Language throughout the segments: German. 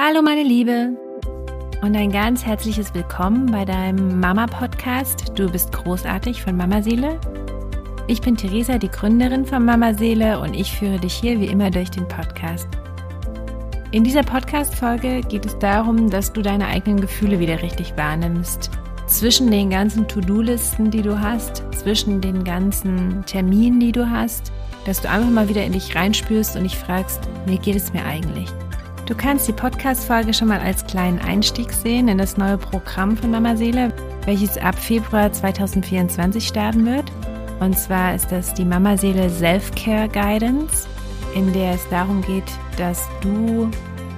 Hallo meine Liebe und ein ganz herzliches Willkommen bei deinem Mama-Podcast Du bist großartig von Mama Seele. Ich bin Theresa, die Gründerin von Mama Seele und ich führe dich hier wie immer durch den Podcast. In dieser Podcast-Folge geht es darum, dass du deine eigenen Gefühle wieder richtig wahrnimmst. Zwischen den ganzen To-Do-Listen, die du hast, zwischen den ganzen Terminen, die du hast, dass du einfach mal wieder in dich reinspürst und dich fragst, wie geht es mir eigentlich? Du kannst die Podcast-Folge schon mal als kleinen Einstieg sehen in das neue Programm von Mama Seele, welches ab Februar 2024 starten wird. Und zwar ist das die Mama Seele Self-Care Guidance, in der es darum geht, dass du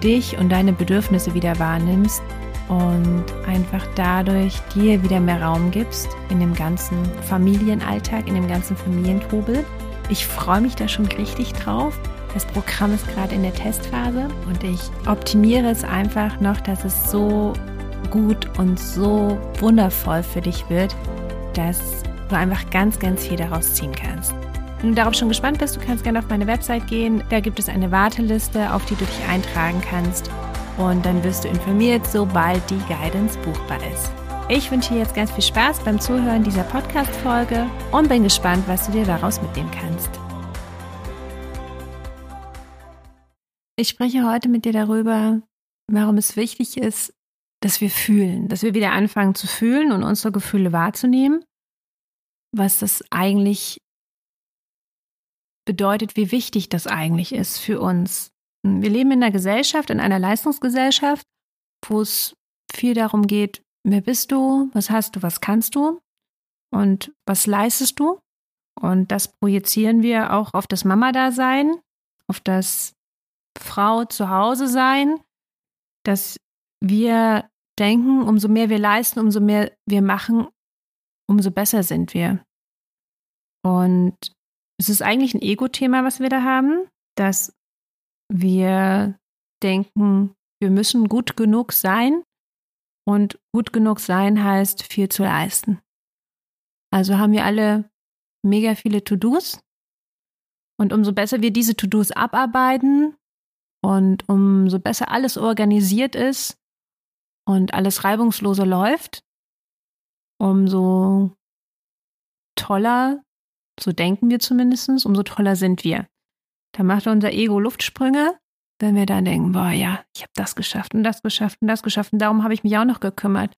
dich und deine Bedürfnisse wieder wahrnimmst und einfach dadurch dir wieder mehr Raum gibst in dem ganzen Familienalltag, in dem ganzen Familientrubel. Ich freue mich da schon richtig drauf. Das Programm ist gerade in der Testphase und ich optimiere es einfach noch, dass es so gut und so wundervoll für dich wird, dass du einfach ganz, ganz viel daraus ziehen kannst. Wenn du darauf schon gespannt bist, du kannst gerne auf meine Website gehen. Da gibt es eine Warteliste, auf die du dich eintragen kannst. Und dann wirst du informiert, sobald die Guidance buchbar ist. Ich wünsche dir jetzt ganz viel Spaß beim Zuhören dieser Podcast-Folge und bin gespannt, was du dir daraus mitnehmen kannst. Ich spreche heute mit dir darüber, warum es wichtig ist, dass wir fühlen, dass wir wieder anfangen zu fühlen und unsere Gefühle wahrzunehmen, was das eigentlich bedeutet, wie wichtig das eigentlich ist für uns. Wir leben in einer Gesellschaft, in einer Leistungsgesellschaft, wo es viel darum geht, wer bist du, was hast du, was kannst du und was leistest du. Und das projizieren wir auch auf das Mama-Dasein, auf das Frau zu Hause sein, dass wir denken, umso mehr wir leisten, umso mehr wir machen, umso besser sind wir. Und es ist eigentlich ein Ego-Thema, was wir da haben, dass wir denken, wir müssen gut genug sein und gut genug sein heißt viel zu leisten. Also haben wir alle mega viele To-Dos und umso besser wir diese To-Dos abarbeiten, und umso besser alles organisiert ist und alles reibungsloser läuft, umso toller, so denken wir zumindest, umso toller sind wir. Da macht unser Ego Luftsprünge, wenn wir dann denken, boah, ja, ich habe das geschafft und das geschafft und das geschafft und darum habe ich mich auch noch gekümmert.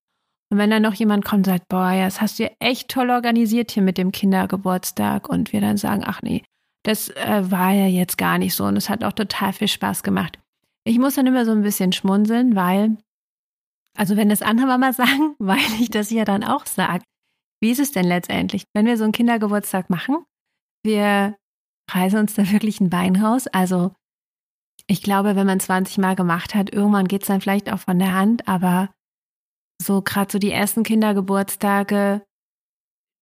Und wenn dann noch jemand kommt und sagt, boah, ja, das hast du ja echt toll organisiert hier mit dem Kindergeburtstag und wir dann sagen, ach nee, das äh, war ja jetzt gar nicht so und es hat auch total viel Spaß gemacht. Ich muss dann immer so ein bisschen schmunzeln, weil, also wenn das andere Mama sagen, weil ich das ja dann auch sage. Wie ist es denn letztendlich, wenn wir so einen Kindergeburtstag machen? Wir reißen uns da wirklich ein Bein raus. Also ich glaube, wenn man 20 Mal gemacht hat, irgendwann geht es dann vielleicht auch von der Hand, aber so gerade so die ersten Kindergeburtstage,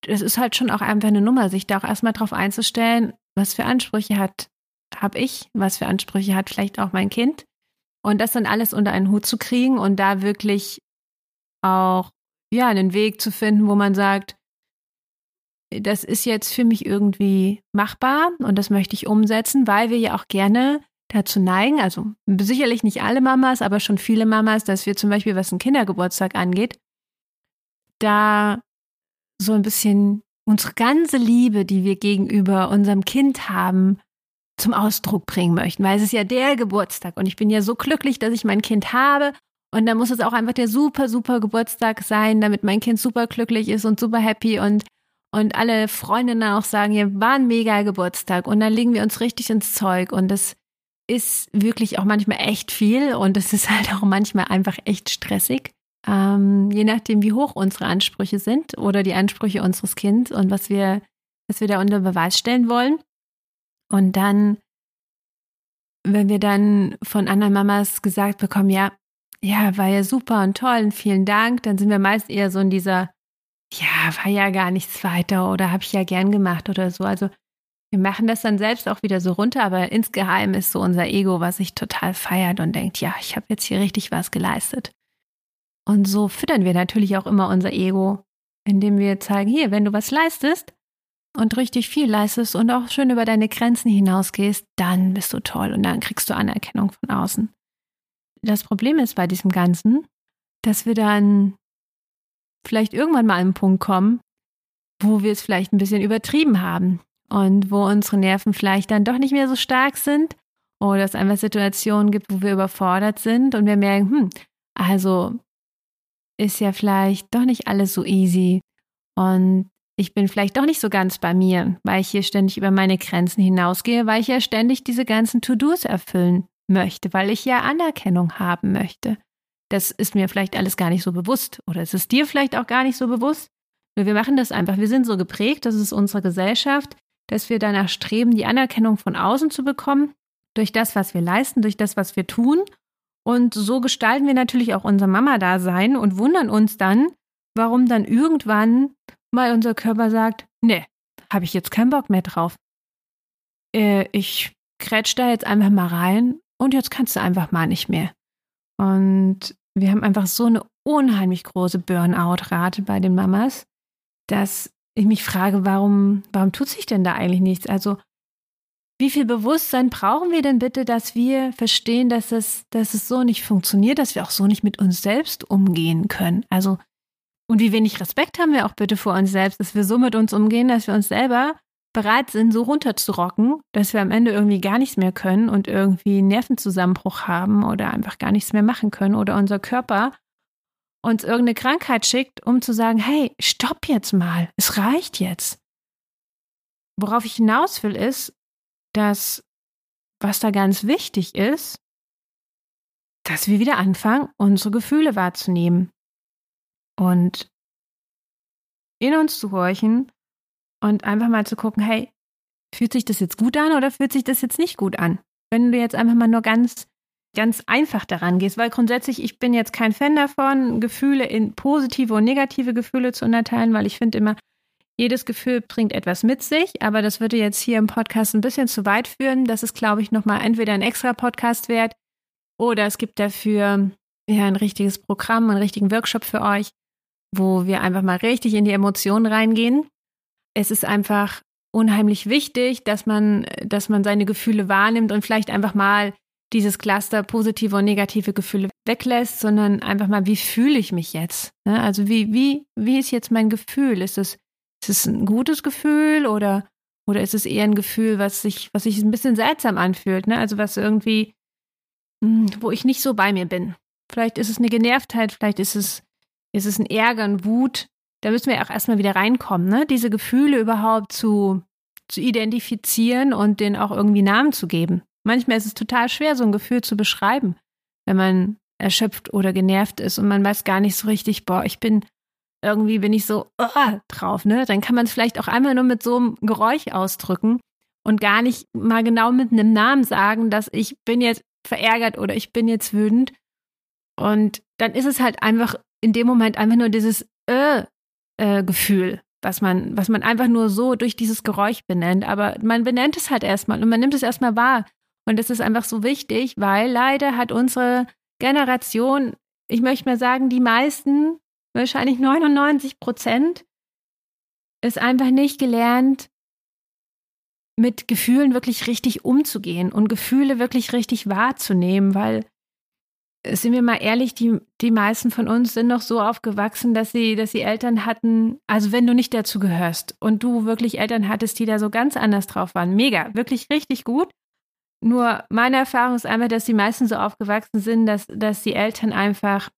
es ist halt schon auch einfach eine Nummer, sich da auch erstmal drauf einzustellen, was für Ansprüche hat, habe ich, was für Ansprüche hat vielleicht auch mein Kind. Und das dann alles unter einen Hut zu kriegen und da wirklich auch, ja, einen Weg zu finden, wo man sagt, das ist jetzt für mich irgendwie machbar und das möchte ich umsetzen, weil wir ja auch gerne dazu neigen, also sicherlich nicht alle Mamas, aber schon viele Mamas, dass wir zum Beispiel, was einen Kindergeburtstag angeht, da so ein bisschen unsere ganze Liebe, die wir gegenüber unserem Kind haben, zum Ausdruck bringen möchten, weil es ist ja der Geburtstag und ich bin ja so glücklich, dass ich mein Kind habe. Und dann muss es auch einfach der super, super Geburtstag sein, damit mein Kind super glücklich ist und super happy. Und und alle Freundinnen auch sagen, ja, war ein mega Geburtstag. Und dann legen wir uns richtig ins Zeug. Und das ist wirklich auch manchmal echt viel. Und es ist halt auch manchmal einfach echt stressig ähm, je nachdem, wie hoch unsere Ansprüche sind oder die Ansprüche unseres Kindes und was wir, was wir da unter Beweis stellen wollen. Und dann, wenn wir dann von anderen Mamas gesagt bekommen, ja, ja, war ja super und toll und vielen Dank, dann sind wir meist eher so in dieser, ja, war ja gar nichts weiter oder habe ich ja gern gemacht oder so. Also wir machen das dann selbst auch wieder so runter, aber insgeheim ist so unser Ego, was sich total feiert und denkt, ja, ich habe jetzt hier richtig was geleistet. Und so füttern wir natürlich auch immer unser Ego, indem wir zeigen, hier, wenn du was leistest und richtig viel leistest und auch schön über deine Grenzen hinausgehst, dann bist du toll und dann kriegst du Anerkennung von außen. das Problem ist bei diesem Ganzen, dass wir dann vielleicht irgendwann mal an einen Punkt kommen, wo wir es vielleicht ein bisschen übertrieben haben und wo unsere Nerven vielleicht dann doch nicht mehr so stark sind oder es einfach Situationen gibt, wo wir überfordert sind und wir merken, hm, also ist ja vielleicht doch nicht alles so easy und ich bin vielleicht doch nicht so ganz bei mir, weil ich hier ständig über meine Grenzen hinausgehe, weil ich ja ständig diese ganzen To-Dos erfüllen möchte, weil ich ja Anerkennung haben möchte. Das ist mir vielleicht alles gar nicht so bewusst oder es ist dir vielleicht auch gar nicht so bewusst. Nur wir machen das einfach. Wir sind so geprägt, das ist unsere Gesellschaft, dass wir danach streben, die Anerkennung von außen zu bekommen, durch das, was wir leisten, durch das, was wir tun. Und so gestalten wir natürlich auch unser Mama-Dasein und wundern uns dann, warum dann irgendwann mal unser Körper sagt, nee, habe ich jetzt keinen Bock mehr drauf. Äh, ich kretsch da jetzt einfach mal rein und jetzt kannst du einfach mal nicht mehr. Und wir haben einfach so eine unheimlich große Burnout-Rate bei den Mamas, dass ich mich frage, warum, warum tut sich denn da eigentlich nichts? Also, wie viel Bewusstsein brauchen wir denn bitte, dass wir verstehen, dass es, dass es so nicht funktioniert, dass wir auch so nicht mit uns selbst umgehen können? Also, und wie wenig Respekt haben wir auch bitte vor uns selbst, dass wir so mit uns umgehen, dass wir uns selber bereit sind, so runterzurocken, dass wir am Ende irgendwie gar nichts mehr können und irgendwie einen Nervenzusammenbruch haben oder einfach gar nichts mehr machen können oder unser Körper uns irgendeine Krankheit schickt, um zu sagen, hey, stopp jetzt mal, es reicht jetzt. Worauf ich hinaus will, ist, dass was da ganz wichtig ist, dass wir wieder anfangen, unsere Gefühle wahrzunehmen und in uns zu horchen und einfach mal zu gucken, hey, fühlt sich das jetzt gut an oder fühlt sich das jetzt nicht gut an? Wenn du jetzt einfach mal nur ganz, ganz einfach daran gehst, weil grundsätzlich, ich bin jetzt kein Fan davon, Gefühle in positive und negative Gefühle zu unterteilen, weil ich finde immer, jedes Gefühl bringt etwas mit sich, aber das würde jetzt hier im Podcast ein bisschen zu weit führen. Das ist, glaube ich, nochmal entweder ein extra Podcast wert oder es gibt dafür ja ein richtiges Programm, einen richtigen Workshop für euch, wo wir einfach mal richtig in die Emotionen reingehen es ist einfach unheimlich wichtig, dass man, dass man seine Gefühle wahrnimmt und vielleicht einfach mal dieses Cluster positive und negative Gefühle weglässt, sondern einfach mal, wie fühle ich mich jetzt? Ne? Also wie, wie, wie ist jetzt mein Gefühl? Ist es, ist es ein gutes Gefühl oder, oder ist es eher ein Gefühl, was sich, was sich ein bisschen seltsam anfühlt? Ne? Also was irgendwie, hm, wo ich nicht so bei mir bin. Vielleicht ist es eine Genervtheit, vielleicht ist es, ist es ein Ärger, ein Wut, da müssen wir auch erstmal wieder reinkommen, ne? diese Gefühle überhaupt zu, zu identifizieren und denen auch irgendwie Namen zu geben. Manchmal ist es total schwer, so ein Gefühl zu beschreiben, wenn man erschöpft oder genervt ist und man weiß gar nicht so richtig, boah, ich bin irgendwie bin ich so uh, drauf, ne? Dann kann man es vielleicht auch einmal nur mit so einem Geräusch ausdrücken und gar nicht mal genau mit einem Namen sagen, dass ich bin jetzt verärgert oder ich bin jetzt wütend. Und dann ist es halt einfach in dem Moment einfach nur dieses äh, äh, Gefühl, was man, was man einfach nur so durch dieses Geräusch benennt. Aber man benennt es halt erstmal und man nimmt es erstmal wahr. Und das ist einfach so wichtig, weil leider hat unsere Generation, ich möchte mal sagen, die meisten, wahrscheinlich 99 Prozent, es einfach nicht gelernt, mit Gefühlen wirklich richtig umzugehen und Gefühle wirklich richtig wahrzunehmen, weil sind wir mal ehrlich, die, die meisten von uns sind noch so aufgewachsen, dass sie, dass sie Eltern hatten, also wenn du nicht dazu gehörst und du wirklich Eltern hattest, die da so ganz anders drauf waren, mega, wirklich richtig gut. Nur meine Erfahrung ist einfach, dass die meisten so aufgewachsen sind, dass, dass die Eltern einfach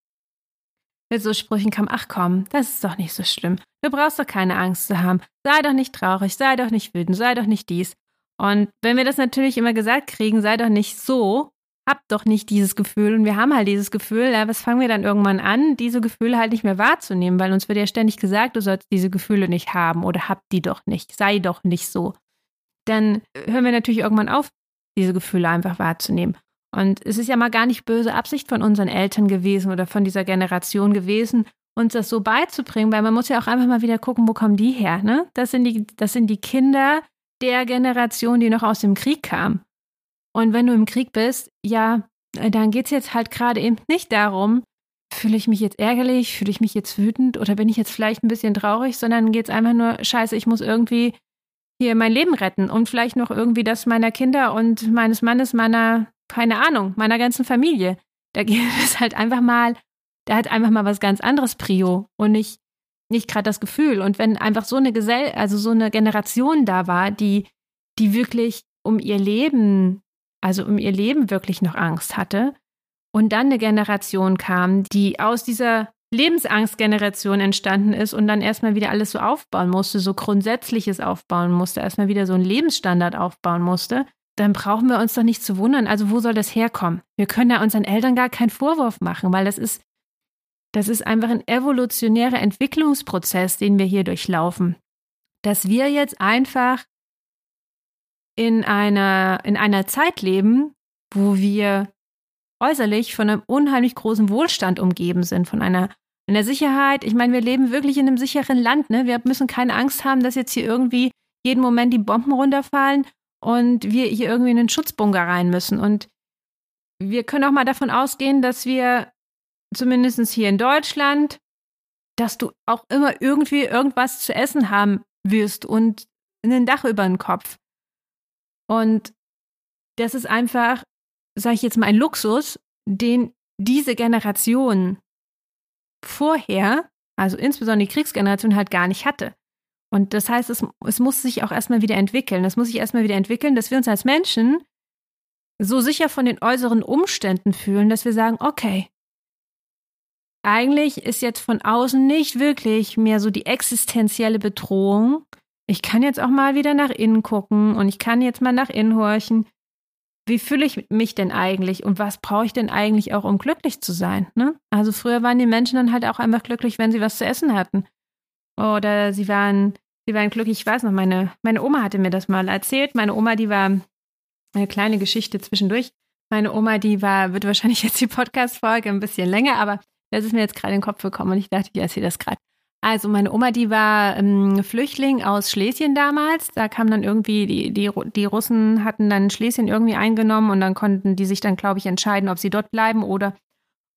mit so Sprüchen kamen, ach komm, das ist doch nicht so schlimm. Du brauchst doch keine Angst zu haben. Sei doch nicht traurig, sei doch nicht wütend, sei doch nicht dies. Und wenn wir das natürlich immer gesagt kriegen, sei doch nicht so, hab doch nicht dieses Gefühl und wir haben halt dieses Gefühl, ja, was fangen wir dann irgendwann an, diese Gefühle halt nicht mehr wahrzunehmen, weil uns wird ja ständig gesagt, du sollst diese Gefühle nicht haben oder hab die doch nicht, sei doch nicht so. Dann hören wir natürlich irgendwann auf, diese Gefühle einfach wahrzunehmen. Und es ist ja mal gar nicht böse Absicht von unseren Eltern gewesen oder von dieser Generation gewesen, uns das so beizubringen, weil man muss ja auch einfach mal wieder gucken, wo kommen die her, ne? Das sind die, das sind die Kinder der Generation, die noch aus dem Krieg kam. Und wenn du im Krieg bist, ja, äh, dann geht es jetzt halt gerade eben nicht darum, fühle ich mich jetzt ärgerlich, fühle ich mich jetzt wütend oder bin ich jetzt vielleicht ein bisschen traurig, sondern geht es einfach nur, scheiße, ich muss irgendwie hier mein Leben retten und vielleicht noch irgendwie das meiner Kinder und meines Mannes, meiner, keine Ahnung, meiner ganzen Familie. Da geht es halt einfach mal, da hat einfach mal was ganz anderes Prio und nicht, nicht gerade das Gefühl. Und wenn einfach so eine Gesell, also so eine Generation da war, die, die wirklich um ihr Leben, also um ihr Leben wirklich noch Angst hatte, und dann eine Generation kam, die aus dieser Lebensangstgeneration entstanden ist und dann erstmal wieder alles so aufbauen musste, so Grundsätzliches aufbauen musste, erstmal wieder so einen Lebensstandard aufbauen musste, dann brauchen wir uns doch nicht zu wundern. Also wo soll das herkommen? Wir können ja unseren Eltern gar keinen Vorwurf machen, weil das ist, das ist einfach ein evolutionärer Entwicklungsprozess, den wir hier durchlaufen. Dass wir jetzt einfach in einer, in einer Zeit leben, wo wir äußerlich von einem unheimlich großen Wohlstand umgeben sind, von einer, einer Sicherheit. Ich meine, wir leben wirklich in einem sicheren Land. Ne? Wir müssen keine Angst haben, dass jetzt hier irgendwie jeden Moment die Bomben runterfallen und wir hier irgendwie in einen Schutzbunker rein müssen. Und wir können auch mal davon ausgehen, dass wir zumindest hier in Deutschland, dass du auch immer irgendwie irgendwas zu essen haben wirst und ein Dach über den Kopf. Und das ist einfach sage ich jetzt mal, ein Luxus, den diese Generation vorher, also insbesondere die Kriegsgeneration, halt gar nicht hatte. Und das heißt, es, es muss sich auch erstmal wieder entwickeln. Es muss sich erstmal wieder entwickeln, dass wir uns als Menschen so sicher von den äußeren Umständen fühlen, dass wir sagen, okay, eigentlich ist jetzt von außen nicht wirklich mehr so die existenzielle Bedrohung. Ich kann jetzt auch mal wieder nach innen gucken und ich kann jetzt mal nach innen horchen wie fühle ich mich denn eigentlich und was brauche ich denn eigentlich auch, um glücklich zu sein? Ne? Also früher waren die Menschen dann halt auch einfach glücklich, wenn sie was zu essen hatten. Oder sie waren, sie waren glücklich, ich weiß noch, meine, meine Oma hatte mir das mal erzählt. Meine Oma, die war eine kleine Geschichte zwischendurch. Meine Oma, die war, wird wahrscheinlich jetzt die Podcast-Folge ein bisschen länger, aber das ist mir jetzt gerade in den Kopf gekommen und ich dachte, ich erzähle das gerade. Also meine Oma, die war ähm, Flüchtling aus Schlesien damals. Da kam dann irgendwie, die, die, die Russen hatten dann Schlesien irgendwie eingenommen und dann konnten die sich dann, glaube ich, entscheiden, ob sie dort bleiben oder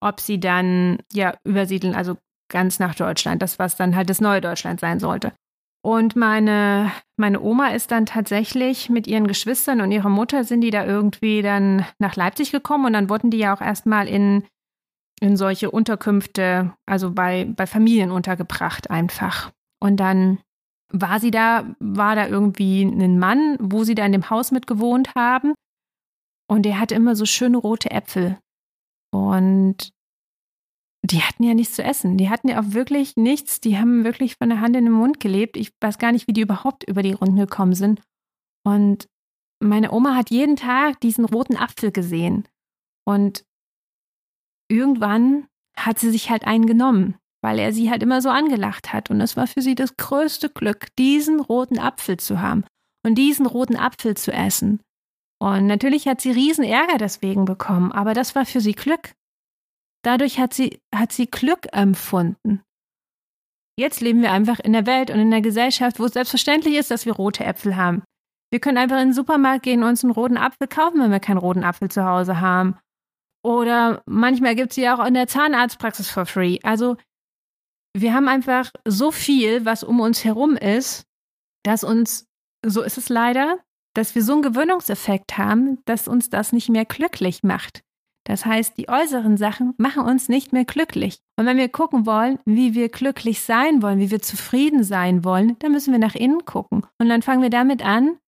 ob sie dann ja übersiedeln, also ganz nach Deutschland, das was dann halt das neue Deutschland sein sollte. Und meine, meine Oma ist dann tatsächlich mit ihren Geschwistern und ihrer Mutter sind die da irgendwie dann nach Leipzig gekommen und dann wurden die ja auch erstmal in in solche Unterkünfte, also bei, bei Familien untergebracht einfach. Und dann war sie da, war da irgendwie ein Mann, wo sie da in dem Haus mit gewohnt haben. Und der hatte immer so schöne rote Äpfel. Und die hatten ja nichts zu essen. Die hatten ja auch wirklich nichts. Die haben wirklich von der Hand in den Mund gelebt. Ich weiß gar nicht, wie die überhaupt über die Runden gekommen sind. Und meine Oma hat jeden Tag diesen roten Apfel gesehen. Und irgendwann hat sie sich halt einen genommen, weil er sie halt immer so angelacht hat. Und es war für sie das größte Glück, diesen roten Apfel zu haben und diesen roten Apfel zu essen. Und natürlich hat sie riesen Ärger deswegen bekommen, aber das war für sie Glück. Dadurch hat sie, hat sie Glück empfunden. Jetzt leben wir einfach in der Welt und in der Gesellschaft, wo es selbstverständlich ist, dass wir rote Äpfel haben. Wir können einfach in den Supermarkt gehen und uns einen roten Apfel kaufen, wenn wir keinen roten Apfel zu Hause haben. Oder manchmal gibt es sie auch in der Zahnarztpraxis for free. Also wir haben einfach so viel, was um uns herum ist, dass uns, so ist es leider, dass wir so einen Gewöhnungseffekt haben, dass uns das nicht mehr glücklich macht. Das heißt, die äußeren Sachen machen uns nicht mehr glücklich. Und wenn wir gucken wollen, wie wir glücklich sein wollen, wie wir zufrieden sein wollen, dann müssen wir nach innen gucken. Und dann fangen wir damit an,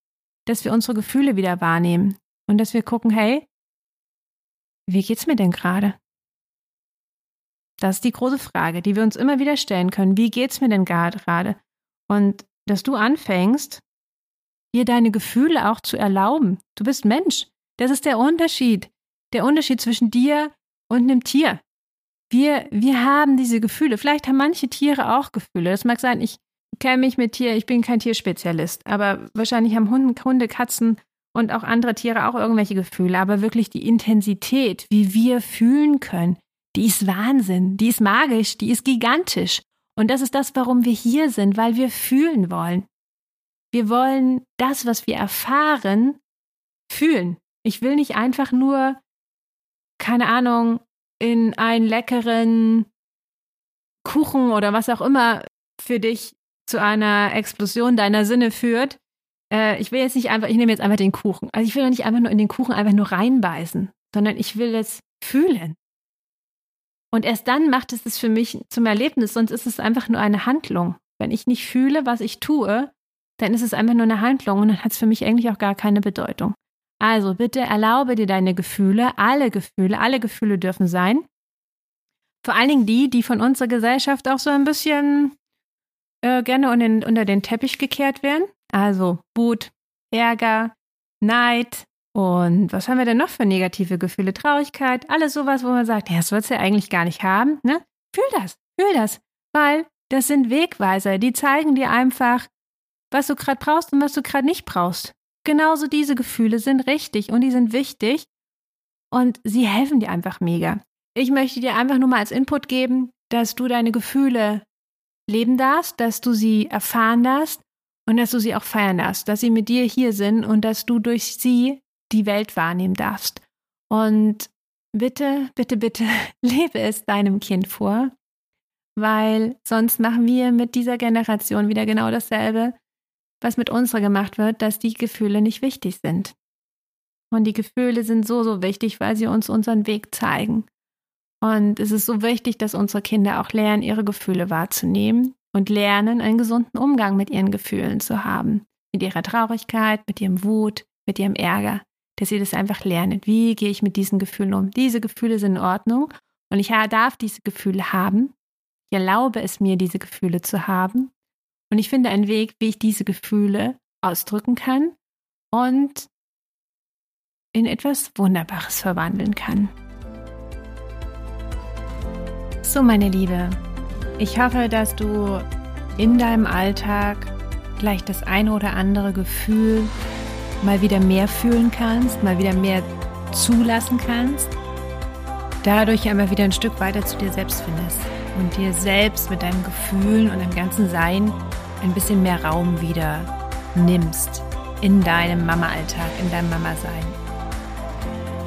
dass wir unsere Gefühle wieder wahrnehmen. Und dass wir gucken, hey, wie geht's mir denn gerade? Das ist die große Frage, die wir uns immer wieder stellen können. Wie geht's mir denn gerade? Und dass du anfängst, dir deine Gefühle auch zu erlauben. Du bist Mensch. Das ist der Unterschied. Der Unterschied zwischen dir und einem Tier. Wir, wir haben diese Gefühle. Vielleicht haben manche Tiere auch Gefühle. Das mag sein, ich kenne mich mit Tier, ich bin kein Tierspezialist, aber wahrscheinlich haben Hunde, Hunde Katzen und auch andere Tiere auch irgendwelche Gefühle, aber wirklich die Intensität, wie wir fühlen können, die ist Wahnsinn, die ist magisch, die ist gigantisch. Und das ist das, warum wir hier sind, weil wir fühlen wollen. Wir wollen das, was wir erfahren, fühlen. Ich will nicht einfach nur, keine Ahnung, in einen leckeren Kuchen oder was auch immer für dich zu einer Explosion deiner Sinne führt, äh, ich will jetzt nicht einfach, ich nehme jetzt einfach den Kuchen. Also ich will doch nicht einfach nur in den Kuchen einfach nur reinbeißen, sondern ich will es fühlen. Und erst dann macht es es für mich zum Erlebnis, sonst ist es einfach nur eine Handlung. Wenn ich nicht fühle, was ich tue, dann ist es einfach nur eine Handlung und dann hat es für mich eigentlich auch gar keine Bedeutung. Also bitte erlaube dir deine Gefühle, alle Gefühle, alle Gefühle dürfen sein. Vor allen Dingen die, die von unserer Gesellschaft auch so ein bisschen äh, gerne unter den, unter den Teppich gekehrt werden. Also Wut, Ärger, Neid und was haben wir denn noch für negative Gefühle? Traurigkeit, alles sowas, wo man sagt, ja, das sollst ja eigentlich gar nicht haben. Ne? Fühl das, fühl das, weil das sind Wegweiser, die zeigen dir einfach, was du gerade brauchst und was du gerade nicht brauchst. Genauso diese Gefühle sind richtig und die sind wichtig und sie helfen dir einfach mega. Ich möchte dir einfach nur mal als Input geben, dass du deine Gefühle leben darfst, dass du sie erfahren darfst und dass du sie auch feiern darfst, dass sie mit dir hier sind und dass du durch sie die Welt wahrnehmen darfst. Und bitte, bitte, bitte lebe es deinem Kind vor, weil sonst machen wir mit dieser Generation wieder genau dasselbe, was mit unserer gemacht wird, dass die Gefühle nicht wichtig sind. Und die Gefühle sind so, so wichtig, weil sie uns unseren Weg zeigen. Und es ist so wichtig, dass unsere Kinder auch lernen, ihre Gefühle wahrzunehmen und lernen, einen gesunden Umgang mit ihren Gefühlen zu haben. Mit ihrer Traurigkeit, mit ihrem Wut, mit ihrem Ärger. Dass sie das einfach lernen. Wie gehe ich mit diesen Gefühlen um? Diese Gefühle sind in Ordnung und ich darf diese Gefühle haben. Ich erlaube es mir, diese Gefühle zu haben. Und ich finde einen Weg, wie ich diese Gefühle ausdrücken kann und in etwas Wunderbares verwandeln kann. So, meine Liebe, ich hoffe, dass du in deinem Alltag gleich das eine oder andere Gefühl mal wieder mehr fühlen kannst, mal wieder mehr zulassen kannst, dadurch einmal wieder ein Stück weiter zu dir selbst findest und dir selbst mit deinen Gefühlen und deinem ganzen Sein ein bisschen mehr Raum wieder nimmst in deinem Mama-Alltag, in deinem Mama-Sein.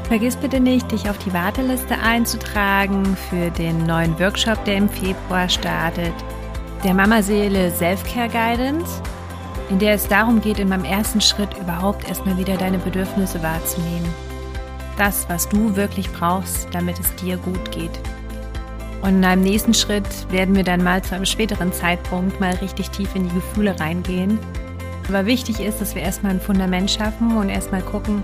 Vergiss bitte nicht, dich auf die Warteliste einzutragen für den neuen Workshop, der im Februar startet, der Mama-Seele Self-Care Guidance, in der es darum geht, in meinem ersten Schritt überhaupt erstmal wieder deine Bedürfnisse wahrzunehmen. Das, was du wirklich brauchst, damit es dir gut geht. Und in einem nächsten Schritt werden wir dann mal zu einem späteren Zeitpunkt mal richtig tief in die Gefühle reingehen. Aber wichtig ist, dass wir erstmal ein Fundament schaffen und erstmal gucken,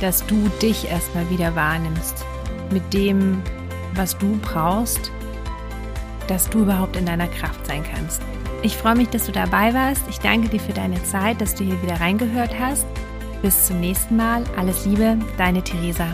dass du dich erstmal wieder wahrnimmst mit dem, was du brauchst, dass du überhaupt in deiner Kraft sein kannst. Ich freue mich, dass du dabei warst. Ich danke dir für deine Zeit, dass du hier wieder reingehört hast. Bis zum nächsten Mal. Alles Liebe, deine Theresa.